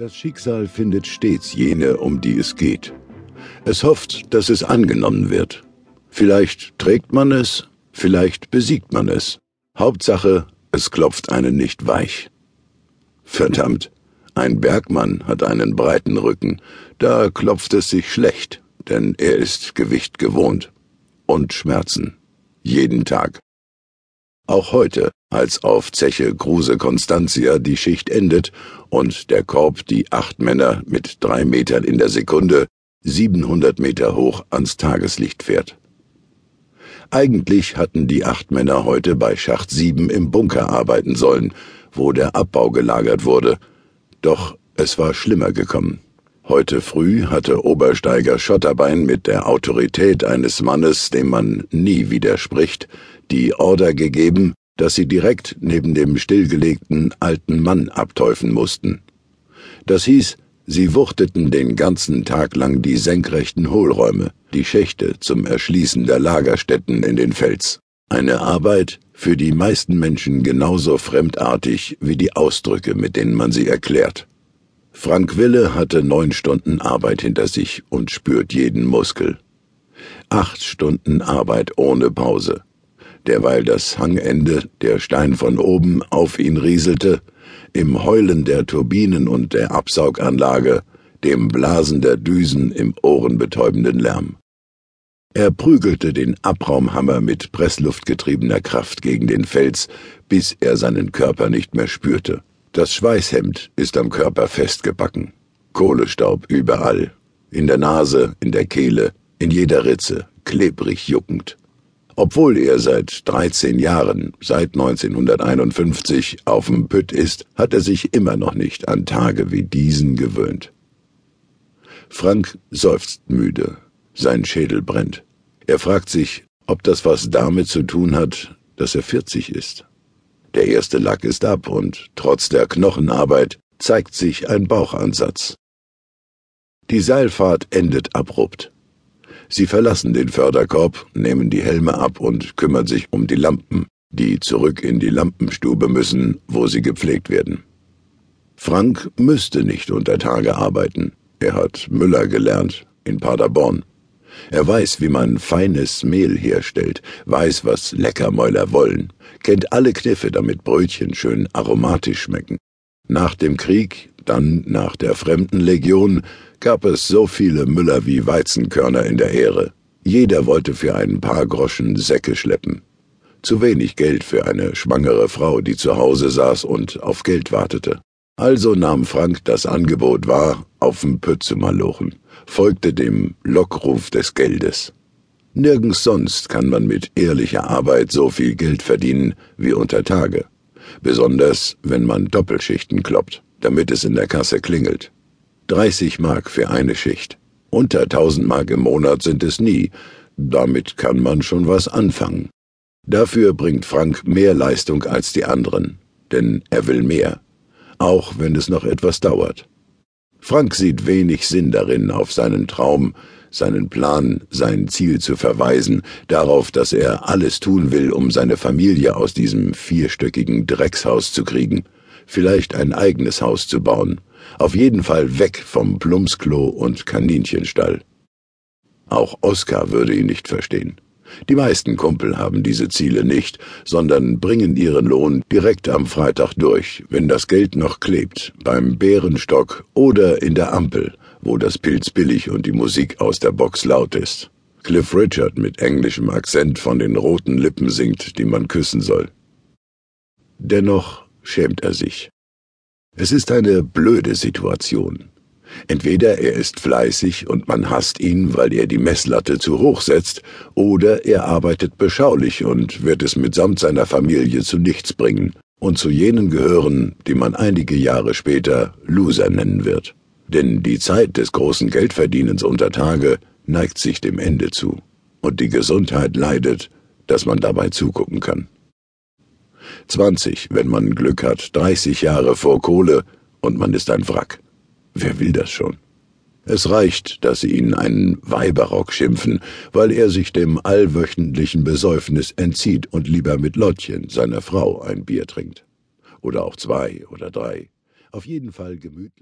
Das Schicksal findet stets jene, um die es geht. Es hofft, dass es angenommen wird. Vielleicht trägt man es, vielleicht besiegt man es. Hauptsache, es klopft einen nicht weich. Verdammt, ein Bergmann hat einen breiten Rücken, da klopft es sich schlecht, denn er ist Gewicht gewohnt. Und Schmerzen. Jeden Tag. Auch heute, als auf Zeche Kruse Constantia die Schicht endet und der Korb die acht Männer mit drei Metern in der Sekunde 700 Meter hoch ans Tageslicht fährt. Eigentlich hatten die acht Männer heute bei Schacht sieben im Bunker arbeiten sollen, wo der Abbau gelagert wurde. Doch es war schlimmer gekommen. Heute früh hatte Obersteiger Schotterbein mit der Autorität eines Mannes, dem man nie widerspricht, die Order gegeben, dass sie direkt neben dem stillgelegten alten Mann abteufen mussten. Das hieß, sie wuchteten den ganzen Tag lang die senkrechten Hohlräume, die Schächte zum Erschließen der Lagerstätten in den Fels. Eine Arbeit, für die meisten Menschen genauso fremdartig wie die Ausdrücke, mit denen man sie erklärt. Frank Wille hatte neun Stunden Arbeit hinter sich und spürt jeden Muskel. Acht Stunden Arbeit ohne Pause derweil das Hangende, der Stein von oben, auf ihn rieselte, im Heulen der Turbinen und der Absauganlage, dem Blasen der Düsen im ohrenbetäubenden Lärm. Er prügelte den Abraumhammer mit pressluftgetriebener Kraft gegen den Fels, bis er seinen Körper nicht mehr spürte. Das Schweißhemd ist am Körper festgebacken. Kohlestaub überall. In der Nase, in der Kehle, in jeder Ritze, klebrig juckend. Obwohl er seit 13 Jahren, seit 1951, auf dem Pütt ist, hat er sich immer noch nicht an Tage wie diesen gewöhnt. Frank seufzt müde, sein Schädel brennt. Er fragt sich, ob das was damit zu tun hat, dass er 40 ist. Der erste Lack ist ab und trotz der Knochenarbeit zeigt sich ein Bauchansatz. Die Seilfahrt endet abrupt. Sie verlassen den Förderkorb, nehmen die Helme ab und kümmern sich um die Lampen, die zurück in die Lampenstube müssen, wo sie gepflegt werden. Frank müsste nicht unter Tage arbeiten. Er hat Müller gelernt in Paderborn. Er weiß, wie man feines Mehl herstellt, weiß, was Leckermäuler wollen, kennt alle Kniffe, damit Brötchen schön aromatisch schmecken. Nach dem Krieg, dann nach der Fremdenlegion, gab es so viele Müller wie Weizenkörner in der Ähre. Jeder wollte für ein paar Groschen Säcke schleppen. Zu wenig Geld für eine schwangere Frau, die zu Hause saß und auf Geld wartete. Also nahm Frank das Angebot wahr, auf'm Pütt zu malochen, folgte dem Lockruf des Geldes. Nirgends sonst kann man mit ehrlicher Arbeit so viel Geld verdienen wie unter Tage besonders wenn man Doppelschichten kloppt, damit es in der Kasse klingelt. 30 Mark für eine Schicht. Unter 1000 Mark im Monat sind es nie, damit kann man schon was anfangen. Dafür bringt Frank mehr Leistung als die anderen, denn er will mehr, auch wenn es noch etwas dauert. Frank sieht wenig Sinn darin, auf seinen Traum, seinen Plan, sein Ziel zu verweisen, darauf, dass er alles tun will, um seine Familie aus diesem vierstöckigen Dreckshaus zu kriegen, vielleicht ein eigenes Haus zu bauen, auf jeden Fall weg vom Plumpsklo und Kaninchenstall. Auch Oskar würde ihn nicht verstehen. Die meisten Kumpel haben diese Ziele nicht, sondern bringen ihren Lohn direkt am Freitag durch, wenn das Geld noch klebt, beim Bärenstock oder in der Ampel, wo das Pilz billig und die Musik aus der Box laut ist. Cliff Richard mit englischem Akzent von den roten Lippen singt, die man küssen soll. Dennoch schämt er sich. Es ist eine blöde Situation. Entweder er ist fleißig und man hasst ihn, weil er die Messlatte zu hoch setzt, oder er arbeitet beschaulich und wird es mitsamt seiner Familie zu nichts bringen und zu jenen gehören, die man einige Jahre später Loser nennen wird. Denn die Zeit des großen Geldverdienens unter Tage neigt sich dem Ende zu, und die Gesundheit leidet, dass man dabei zugucken kann. 20, wenn man Glück hat, 30 Jahre vor Kohle und man ist ein Wrack. Wer will das schon? Es reicht, dass sie ihn einen Weiberrock schimpfen, weil er sich dem allwöchentlichen Besäufnis entzieht und lieber mit Lottchen, seiner Frau, ein Bier trinkt. Oder auch zwei oder drei. Auf jeden Fall gemütlich.